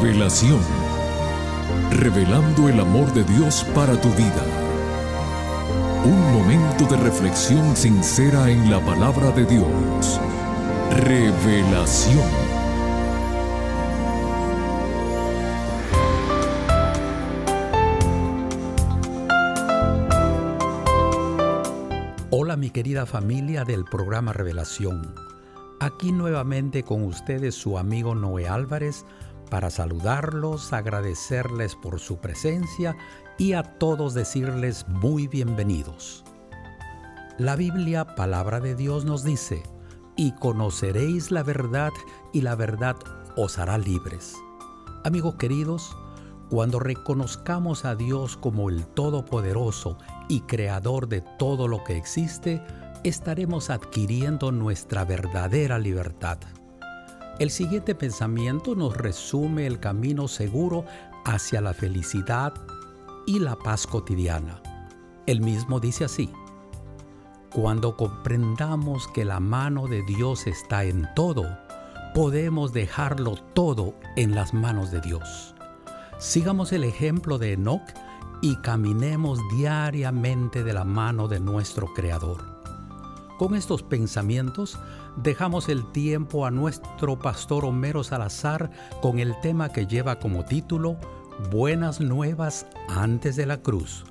Revelación. Revelando el amor de Dios para tu vida. Un momento de reflexión sincera en la palabra de Dios. Revelación. Hola mi querida familia del programa Revelación. Aquí nuevamente con ustedes su amigo Noé Álvarez para saludarlos, agradecerles por su presencia y a todos decirles muy bienvenidos. La Biblia, palabra de Dios, nos dice, y conoceréis la verdad y la verdad os hará libres. Amigos queridos, cuando reconozcamos a Dios como el Todopoderoso y Creador de todo lo que existe, estaremos adquiriendo nuestra verdadera libertad. El siguiente pensamiento nos resume el camino seguro hacia la felicidad y la paz cotidiana. El mismo dice así, cuando comprendamos que la mano de Dios está en todo, podemos dejarlo todo en las manos de Dios. Sigamos el ejemplo de Enoch y caminemos diariamente de la mano de nuestro Creador. Con estos pensamientos dejamos el tiempo a nuestro pastor Homero Salazar con el tema que lleva como título Buenas nuevas antes de la cruz,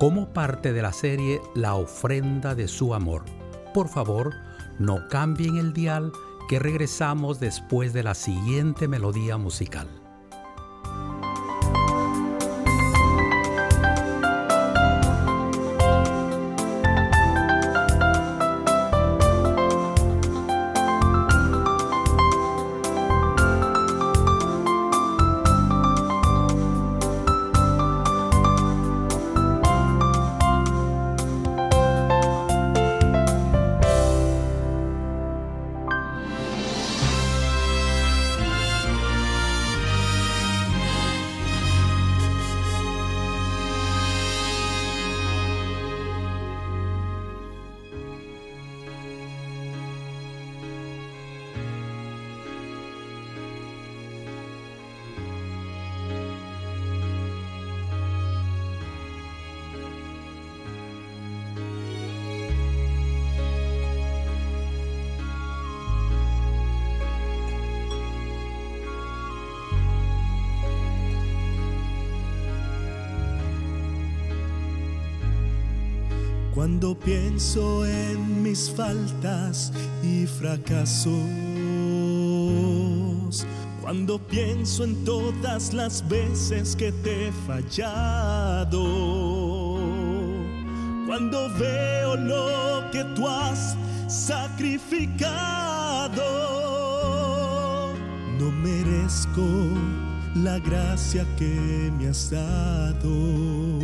como parte de la serie La ofrenda de su amor. Por favor, no cambien el dial que regresamos después de la siguiente melodía musical. Cuando pienso en mis faltas y fracasos, cuando pienso en todas las veces que te he fallado, cuando veo lo que tú has sacrificado, no merezco la gracia que me has dado.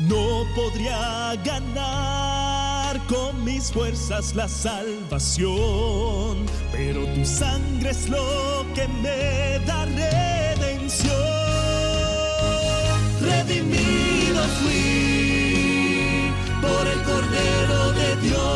No podría ganar con mis fuerzas la salvación, pero tu sangre es lo que me da redención. Redimido fui por el Cordero de Dios.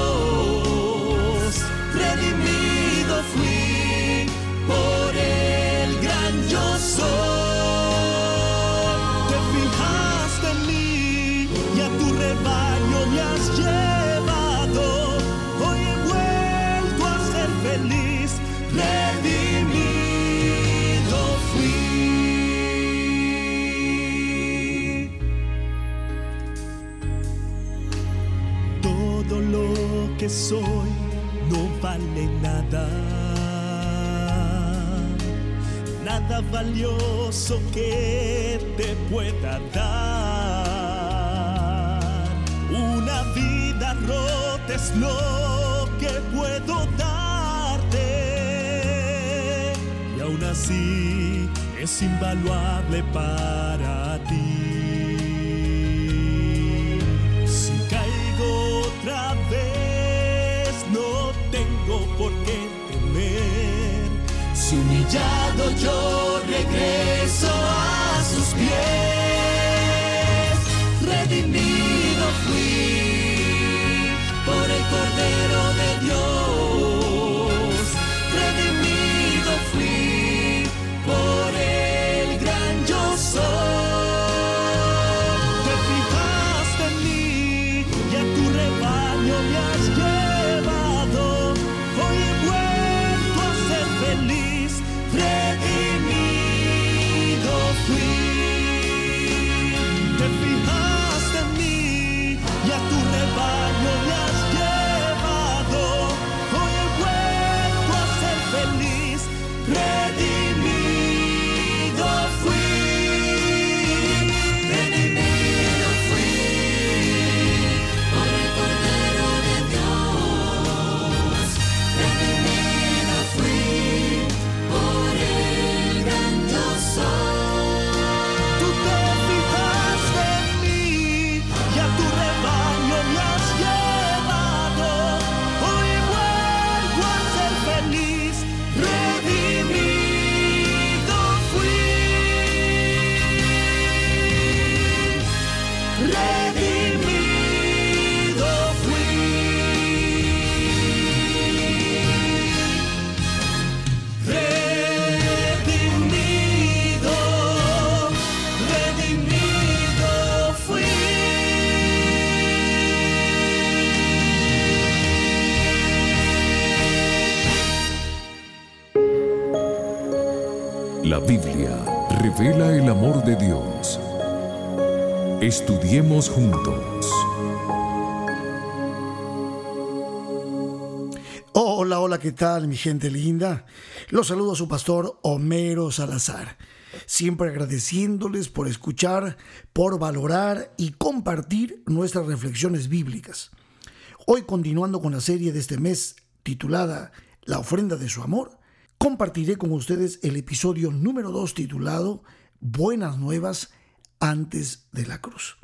Soy no vale nada. Nada valioso que te pueda dar. Una vida rota es lo que puedo darte. Y aún así es invaluable para ti. Humillado yo regreso Biblia revela el amor de Dios. Estudiemos juntos. Hola, hola, ¿qué tal mi gente linda? Los saludo a su pastor Homero Salazar. Siempre agradeciéndoles por escuchar, por valorar y compartir nuestras reflexiones bíblicas. Hoy continuando con la serie de este mes titulada La ofrenda de su amor, compartiré con ustedes el episodio número 2 titulado Buenas nuevas antes de la cruz.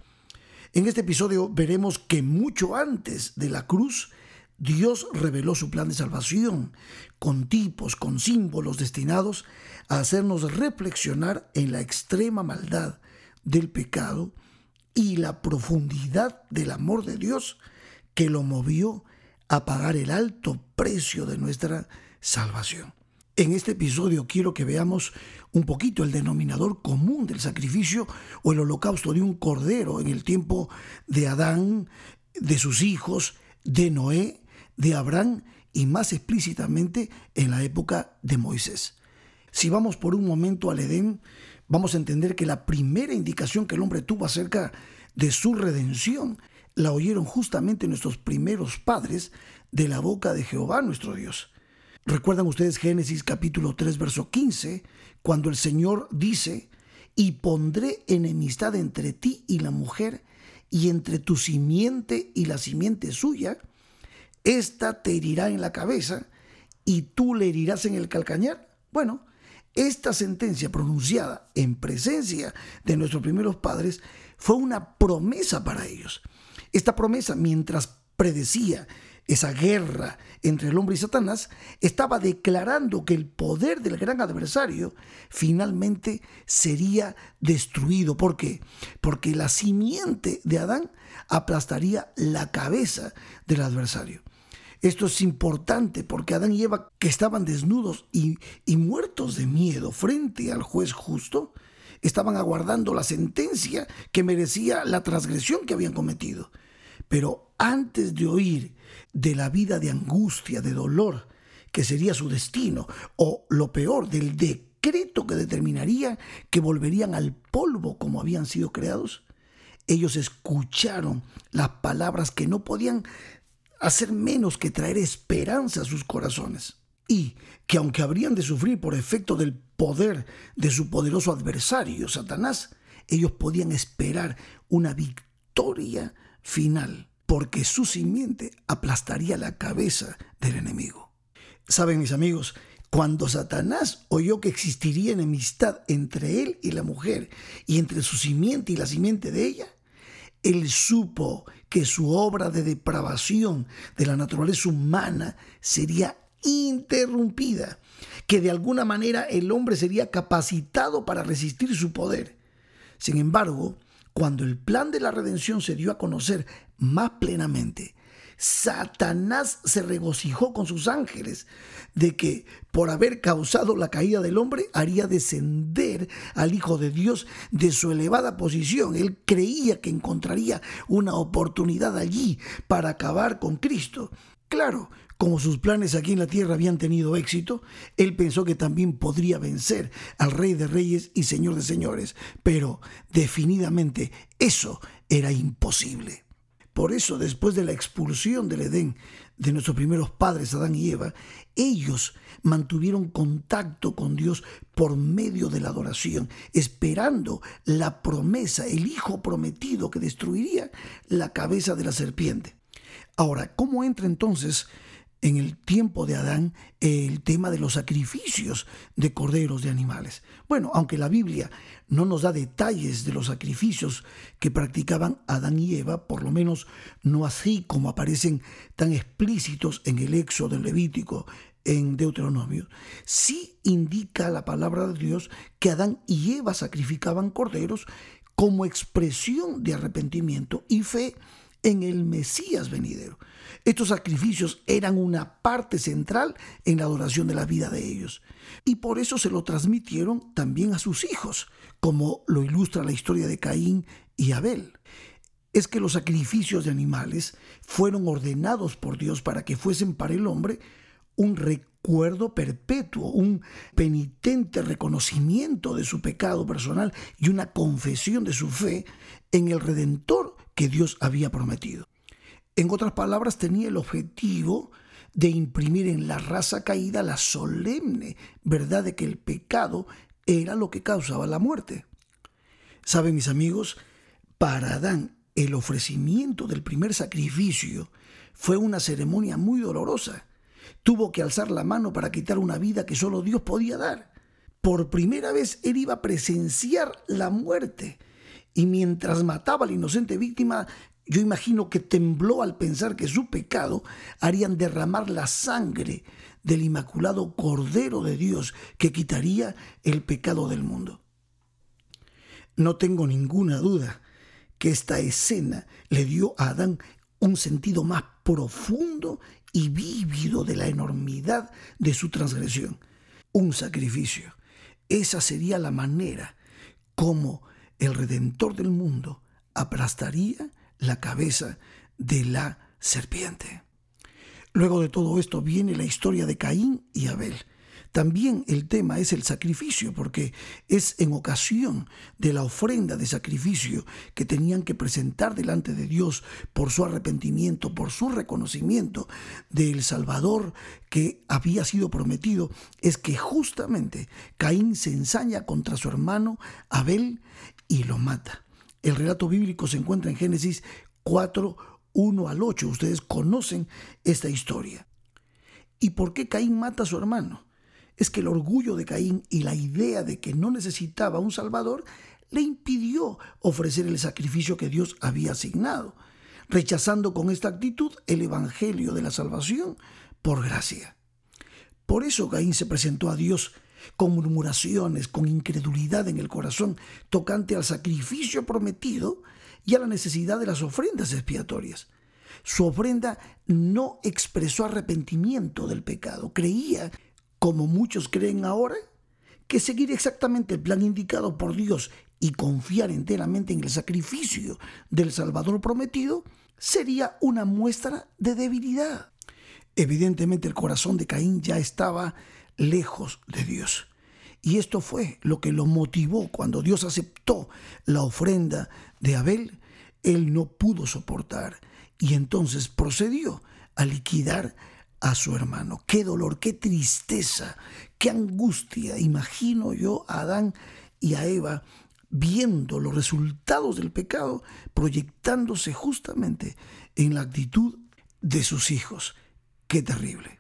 En este episodio veremos que mucho antes de la cruz, Dios reveló su plan de salvación con tipos, con símbolos destinados a hacernos reflexionar en la extrema maldad del pecado y la profundidad del amor de Dios que lo movió a pagar el alto precio de nuestra salvación. En este episodio quiero que veamos un poquito el denominador común del sacrificio o el holocausto de un cordero en el tiempo de Adán, de sus hijos, de Noé, de Abraham y más explícitamente en la época de Moisés. Si vamos por un momento al Edén, vamos a entender que la primera indicación que el hombre tuvo acerca de su redención la oyeron justamente nuestros primeros padres de la boca de Jehová nuestro Dios. ¿Recuerdan ustedes Génesis capítulo 3, verso 15, cuando el Señor dice, y pondré enemistad entre ti y la mujer, y entre tu simiente y la simiente suya? Esta te herirá en la cabeza, y tú le herirás en el calcañar. Bueno, esta sentencia pronunciada en presencia de nuestros primeros padres fue una promesa para ellos. Esta promesa, mientras predecía esa guerra entre el hombre y Satanás, estaba declarando que el poder del gran adversario finalmente sería destruido. ¿Por qué? Porque la simiente de Adán aplastaría la cabeza del adversario. Esto es importante porque Adán y Eva, que estaban desnudos y, y muertos de miedo frente al juez justo, estaban aguardando la sentencia que merecía la transgresión que habían cometido. Pero antes de oír de la vida de angustia, de dolor, que sería su destino, o lo peor, del decreto que determinaría que volverían al polvo como habían sido creados, ellos escucharon las palabras que no podían hacer menos que traer esperanza a sus corazones. Y que aunque habrían de sufrir por efecto del poder de su poderoso adversario, Satanás, ellos podían esperar una victoria final, porque su simiente aplastaría la cabeza del enemigo. Saben mis amigos, cuando Satanás oyó que existiría enemistad entre él y la mujer, y entre su simiente y la simiente de ella, él supo que su obra de depravación de la naturaleza humana sería interrumpida, que de alguna manera el hombre sería capacitado para resistir su poder. Sin embargo, cuando el plan de la redención se dio a conocer más plenamente, Satanás se regocijó con sus ángeles de que por haber causado la caída del hombre haría descender al Hijo de Dios de su elevada posición. Él creía que encontraría una oportunidad allí para acabar con Cristo. Claro, como sus planes aquí en la tierra habían tenido éxito, él pensó que también podría vencer al Rey de Reyes y Señor de Señores, pero definitivamente eso era imposible. Por eso, después de la expulsión del Edén de nuestros primeros padres, Adán y Eva, ellos mantuvieron contacto con Dios por medio de la adoración, esperando la promesa, el Hijo prometido que destruiría la cabeza de la serpiente. Ahora, ¿cómo entra entonces en el tiempo de Adán el tema de los sacrificios de corderos de animales. Bueno, aunque la Biblia no nos da detalles de los sacrificios que practicaban Adán y Eva, por lo menos no así como aparecen tan explícitos en el Éxodo, del Levítico, en Deuteronomio, sí indica la palabra de Dios que Adán y Eva sacrificaban corderos como expresión de arrepentimiento y fe en el Mesías venidero. Estos sacrificios eran una parte central en la adoración de la vida de ellos. Y por eso se lo transmitieron también a sus hijos, como lo ilustra la historia de Caín y Abel. Es que los sacrificios de animales fueron ordenados por Dios para que fuesen para el hombre un recurso recuerdo perpetuo, un penitente reconocimiento de su pecado personal y una confesión de su fe en el Redentor que Dios había prometido. En otras palabras, tenía el objetivo de imprimir en la raza caída la solemne verdad de que el pecado era lo que causaba la muerte. Saben mis amigos, para Adán el ofrecimiento del primer sacrificio fue una ceremonia muy dolorosa. Tuvo que alzar la mano para quitar una vida que solo Dios podía dar. Por primera vez él iba a presenciar la muerte. Y mientras mataba a la inocente víctima, yo imagino que tembló al pensar que su pecado harían derramar la sangre del inmaculado Cordero de Dios que quitaría el pecado del mundo. No tengo ninguna duda que esta escena le dio a Adán un sentido más profundo y vívido de la enormidad de su transgresión. Un sacrificio. Esa sería la manera como el Redentor del mundo aplastaría la cabeza de la serpiente. Luego de todo esto viene la historia de Caín y Abel. También el tema es el sacrificio, porque es en ocasión de la ofrenda de sacrificio que tenían que presentar delante de Dios por su arrepentimiento, por su reconocimiento del Salvador que había sido prometido, es que justamente Caín se ensaña contra su hermano Abel y lo mata. El relato bíblico se encuentra en Génesis 4, 1 al 8. Ustedes conocen esta historia. ¿Y por qué Caín mata a su hermano? Es que el orgullo de Caín y la idea de que no necesitaba un Salvador le impidió ofrecer el sacrificio que Dios había asignado, rechazando con esta actitud el Evangelio de la salvación por gracia. Por eso Caín se presentó a Dios con murmuraciones, con incredulidad en el corazón, tocante al sacrificio prometido y a la necesidad de las ofrendas expiatorias. Su ofrenda no expresó arrepentimiento del pecado, creía, como muchos creen ahora, que seguir exactamente el plan indicado por Dios y confiar enteramente en el sacrificio del Salvador prometido sería una muestra de debilidad. Evidentemente el corazón de Caín ya estaba lejos de Dios. Y esto fue lo que lo motivó cuando Dios aceptó la ofrenda de Abel. Él no pudo soportar y entonces procedió a liquidar a su hermano. Qué dolor, qué tristeza, qué angustia. Imagino yo a Adán y a Eva viendo los resultados del pecado proyectándose justamente en la actitud de sus hijos. Qué terrible.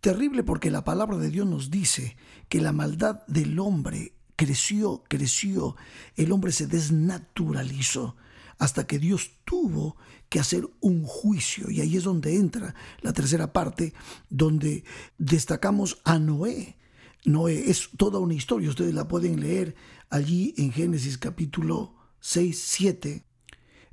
Terrible porque la palabra de Dios nos dice que la maldad del hombre creció, creció, el hombre se desnaturalizó hasta que Dios tuvo que hacer un juicio. Y ahí es donde entra la tercera parte, donde destacamos a Noé. Noé es toda una historia, ustedes la pueden leer allí en Génesis capítulo 6, 7,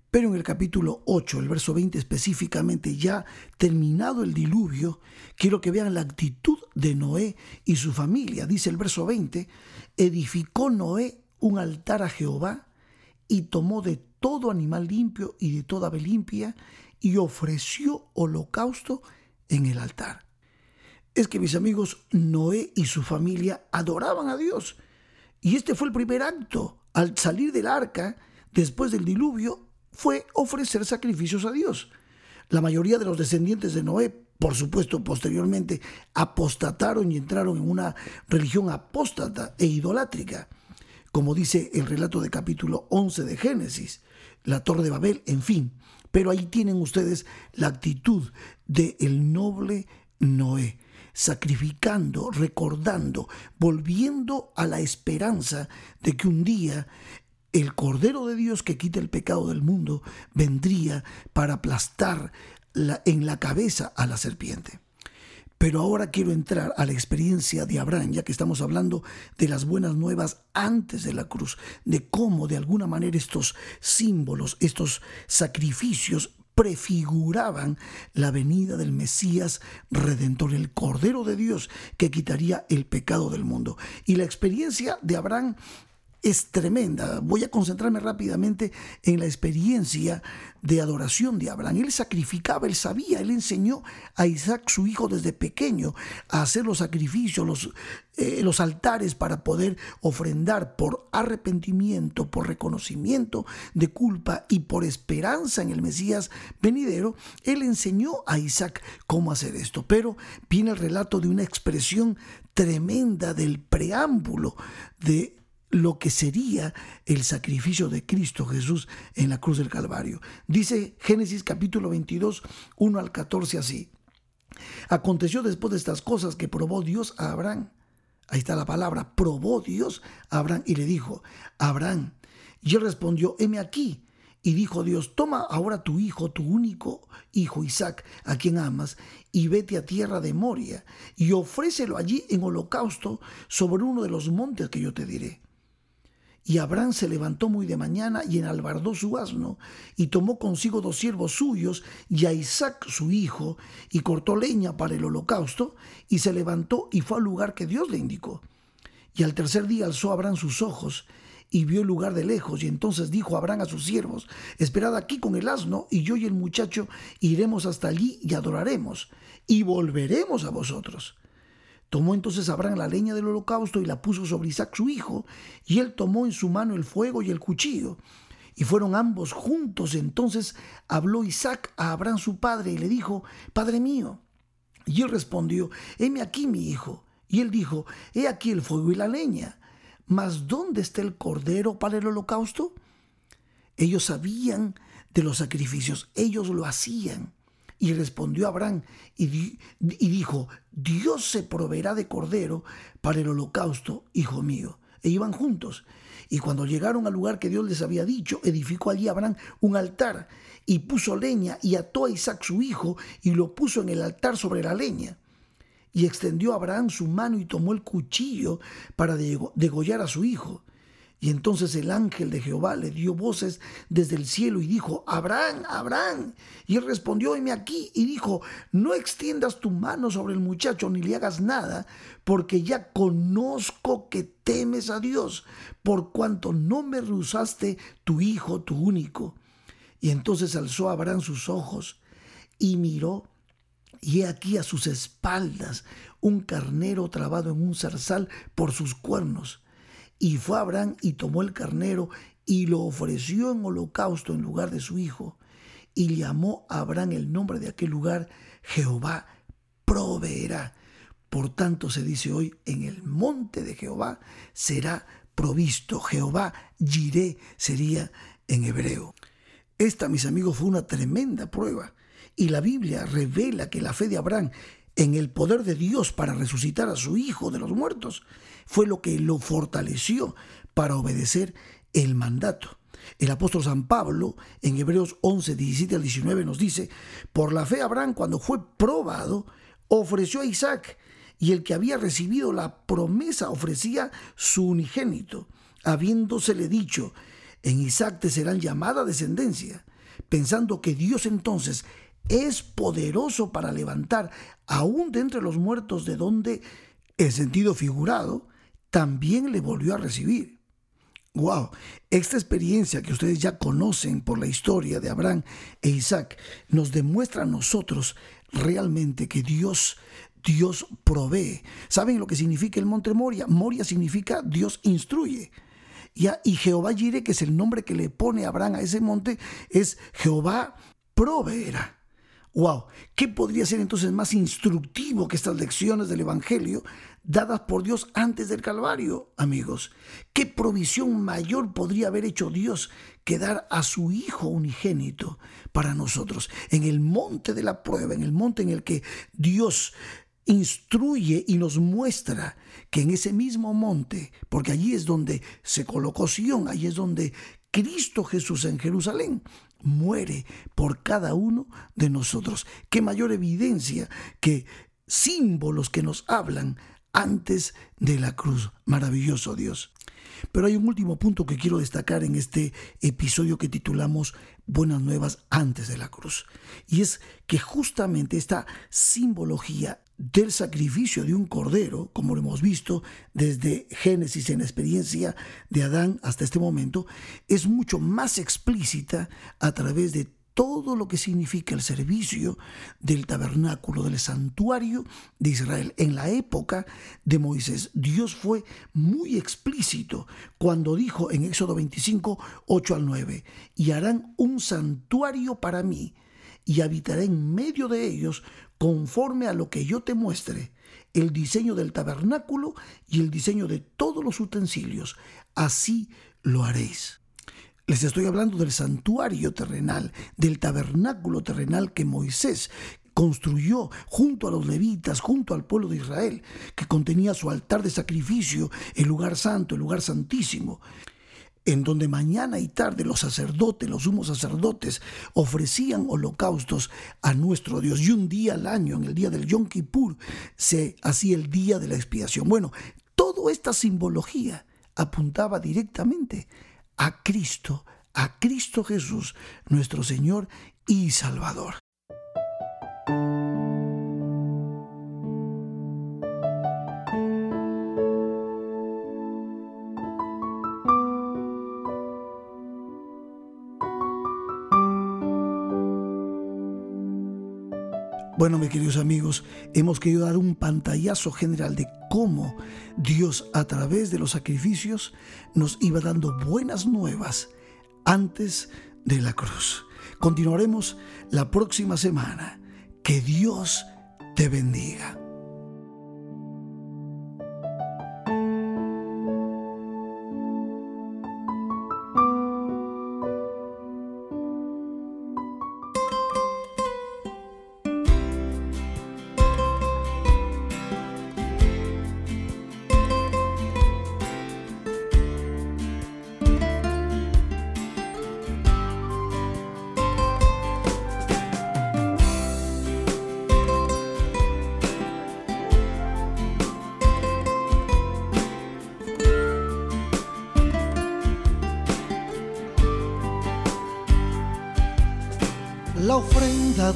pero en el capítulo 8, el verso 20 específicamente, ya terminado el diluvio, quiero que vean la actitud de Noé y su familia. Dice el verso 20, edificó Noé un altar a Jehová y tomó de todo animal limpio y de toda ave limpia y ofreció holocausto en el altar. Es que mis amigos, Noé y su familia adoraban a Dios. Y este fue el primer acto. Al salir del arca, después del diluvio, fue ofrecer sacrificios a Dios. La mayoría de los descendientes de Noé, por supuesto, posteriormente apostataron y entraron en una religión apóstata e idolátrica, como dice el relato de capítulo 11 de Génesis, la Torre de Babel, en fin. Pero ahí tienen ustedes la actitud del el noble Noé, sacrificando, recordando, volviendo a la esperanza de que un día el Cordero de Dios que quita el pecado del mundo vendría para aplastar en la cabeza a la serpiente. Pero ahora quiero entrar a la experiencia de Abraham, ya que estamos hablando de las buenas nuevas antes de la cruz, de cómo de alguna manera estos símbolos, estos sacrificios prefiguraban la venida del Mesías Redentor, el Cordero de Dios que quitaría el pecado del mundo. Y la experiencia de Abraham es tremenda. Voy a concentrarme rápidamente en la experiencia de adoración de Abraham. Él sacrificaba, él sabía, él enseñó a Isaac, su hijo, desde pequeño a hacer los sacrificios, los, eh, los altares para poder ofrendar por arrepentimiento, por reconocimiento de culpa y por esperanza en el Mesías venidero. Él enseñó a Isaac cómo hacer esto. Pero viene el relato de una expresión tremenda del preámbulo de lo que sería el sacrificio de Cristo Jesús en la cruz del Calvario. Dice Génesis capítulo 22, 1 al 14 así. Aconteció después de estas cosas que probó Dios a Abraham. Ahí está la palabra, probó Dios a Abraham y le dijo, Abraham, y él respondió, heme aquí. Y dijo Dios, toma ahora tu hijo, tu único hijo Isaac, a quien amas, y vete a tierra de Moria, y ofrécelo allí en holocausto sobre uno de los montes que yo te diré. Y Abraham se levantó muy de mañana y enalbardó su asno, y tomó consigo dos siervos suyos y a Isaac su hijo, y cortó leña para el holocausto, y se levantó y fue al lugar que Dios le indicó. Y al tercer día alzó Abraham sus ojos, y vio el lugar de lejos, y entonces dijo Abraham a sus siervos, Esperad aquí con el asno, y yo y el muchacho iremos hasta allí y adoraremos, y volveremos a vosotros. Tomó entonces Abraham la leña del holocausto y la puso sobre Isaac su hijo, y él tomó en su mano el fuego y el cuchillo. Y fueron ambos juntos. Entonces habló Isaac a Abraham su padre y le dijo, Padre mío. Y él respondió, heme aquí mi hijo. Y él dijo, he aquí el fuego y la leña. Mas ¿dónde está el cordero para el holocausto? Ellos sabían de los sacrificios, ellos lo hacían. Y respondió Abraham y, dijo, Dios se proveerá de cordero para el holocausto, hijo mío. E iban juntos. Y cuando llegaron al lugar que Dios les había dicho, edificó allí Abraham un altar y puso leña y ató a Isaac su hijo y lo puso en el altar sobre la leña. Y extendió Abraham su mano y tomó el cuchillo para degollar a su hijo. Y entonces el ángel de Jehová le dio voces desde el cielo y dijo, Abraham, Abraham. Y él respondió, heme aquí. Y dijo, no extiendas tu mano sobre el muchacho ni le hagas nada, porque ya conozco que temes a Dios, por cuanto no me rehusaste tu hijo, tu único. Y entonces alzó Abraham sus ojos y miró, y he aquí a sus espaldas un carnero trabado en un zarzal por sus cuernos. Y fue Abraham y tomó el carnero y lo ofreció en holocausto en lugar de su hijo. Y llamó a Abraham el nombre de aquel lugar, Jehová proveerá. Por tanto se dice hoy, en el monte de Jehová será provisto. Jehová Jiré sería en hebreo. Esta, mis amigos, fue una tremenda prueba. Y la Biblia revela que la fe de Abraham en el poder de Dios para resucitar a su hijo de los muertos fue lo que lo fortaleció para obedecer el mandato. El apóstol San Pablo en Hebreos 11, 17 al 19 nos dice, por la fe Abraham cuando fue probado, ofreció a Isaac y el que había recibido la promesa ofrecía su unigénito, habiéndosele dicho, en Isaac te serán llamada descendencia, pensando que Dios entonces es poderoso para levantar aún de entre los muertos de donde, en sentido figurado, también le volvió a recibir. Wow, esta experiencia que ustedes ya conocen por la historia de Abraham e Isaac nos demuestra a nosotros realmente que Dios Dios provee. ¿Saben lo que significa el monte Moria? Moria significa Dios instruye. Y Jehová Jireh, que es el nombre que le pone Abraham a ese monte, es Jehová proveerá. Wow, ¿qué podría ser entonces más instructivo que estas lecciones del Evangelio dadas por Dios antes del Calvario, amigos? ¿Qué provisión mayor podría haber hecho Dios que dar a su Hijo unigénito para nosotros? En el monte de la prueba, en el monte en el que Dios instruye y nos muestra que en ese mismo monte, porque allí es donde se colocó Sion, allí es donde Cristo Jesús en Jerusalén muere por cada uno de nosotros. Qué mayor evidencia que símbolos que nos hablan antes de la cruz. Maravilloso Dios. Pero hay un último punto que quiero destacar en este episodio que titulamos Buenas nuevas antes de la cruz. Y es que justamente esta simbología del sacrificio de un cordero, como lo hemos visto desde Génesis en la experiencia de Adán hasta este momento, es mucho más explícita a través de todo lo que significa el servicio del tabernáculo, del santuario de Israel. En la época de Moisés, Dios fue muy explícito cuando dijo en Éxodo 25, 8 al 9, y harán un santuario para mí, y habitaré en medio de ellos conforme a lo que yo te muestre, el diseño del tabernáculo y el diseño de todos los utensilios. Así lo haréis. Les estoy hablando del santuario terrenal, del tabernáculo terrenal que Moisés construyó junto a los levitas, junto al pueblo de Israel, que contenía su altar de sacrificio, el lugar santo, el lugar santísimo en donde mañana y tarde los sacerdotes, los sumos sacerdotes, ofrecían holocaustos a nuestro Dios. Y un día al año, en el día del Yom Kippur, se hacía el día de la expiación. Bueno, toda esta simbología apuntaba directamente a Cristo, a Cristo Jesús, nuestro Señor y Salvador. Bueno, mis queridos amigos, hemos querido dar un pantallazo general de cómo Dios a través de los sacrificios nos iba dando buenas nuevas antes de la cruz. Continuaremos la próxima semana. Que Dios te bendiga.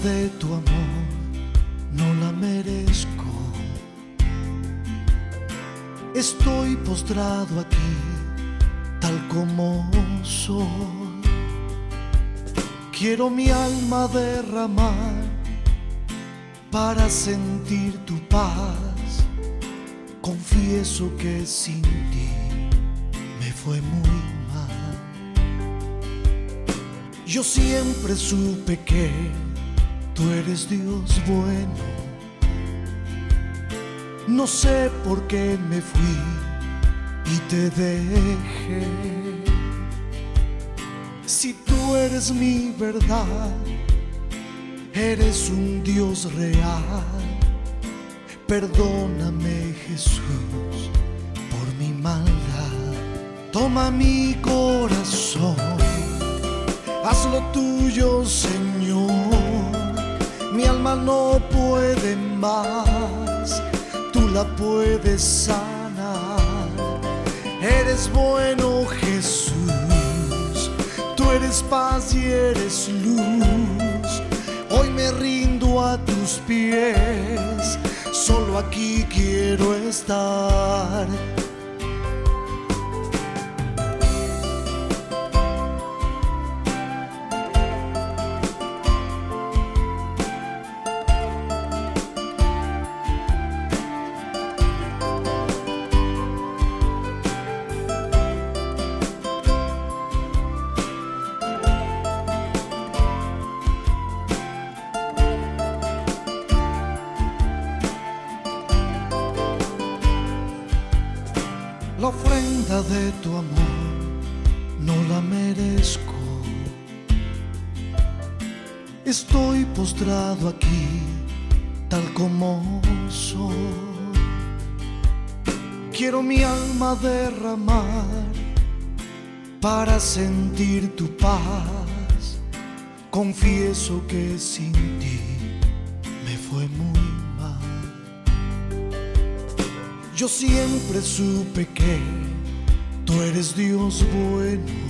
De tu amor no la merezco. Estoy postrado aquí, tal como soy. Quiero mi alma derramar para sentir tu paz. Confieso que sin ti me fue muy Yo siempre supe que tú eres Dios bueno. No sé por qué me fui y te dejé. Si tú eres mi verdad, eres un Dios real. Perdóname Jesús por mi maldad. Toma mi corazón haz lo tuyo, Señor. Mi alma no puede más, tú la puedes sanar. Eres bueno, Jesús, tú eres paz y eres luz. Hoy me rindo a tus pies, solo aquí quiero estar Estoy postrado aquí, tal como soy. Quiero mi alma derramar para sentir tu paz. Confieso que sin ti me fue muy Yo siempre supe que tú eres Dios bueno.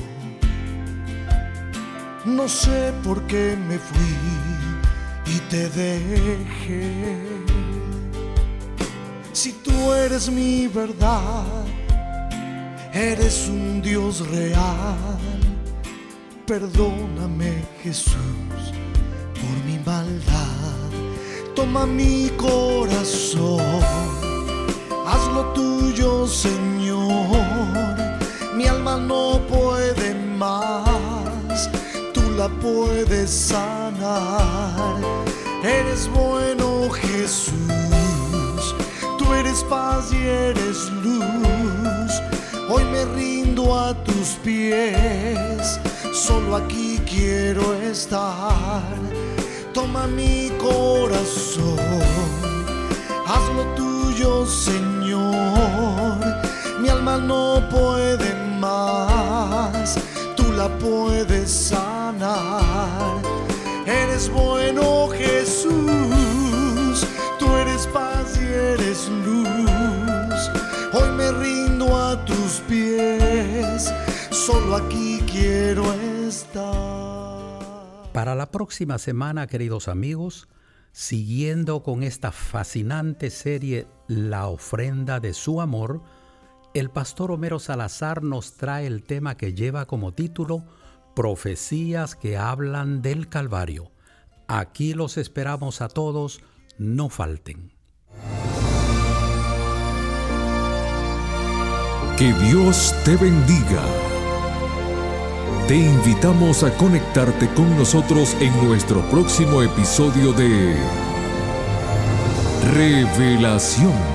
No sé por qué me fui y te dejé. tú eres mi verdad, eres un Dios real. Perdóname Jesús por mi maldad, toma mi corazón, hazlo tuyo Señor, puedes sanar, eres bueno Jesús, tú eres paz y eres luz, hoy me rindo a tus pies. Solo aquí quiero estar. Toma mi corazón, hazlo tuyo, Señor. Mi alma no puede más, la puedes sanar. Eres bueno, Jesús, tú eres paz y eres luz. Hoy me rindo a tus pies, solo aquí quiero estar. Para la próxima semana, queridos amigos, siguiendo con esta fascinante serie La ofrenda de su amor, el pastor Homero Salazar nos trae el tema que lleva como título Profecías que hablan del Calvario. Aquí los esperamos a todos, no falten. Que Dios te bendiga. Te invitamos a conectarte con nosotros en nuestro próximo episodio de Revelación.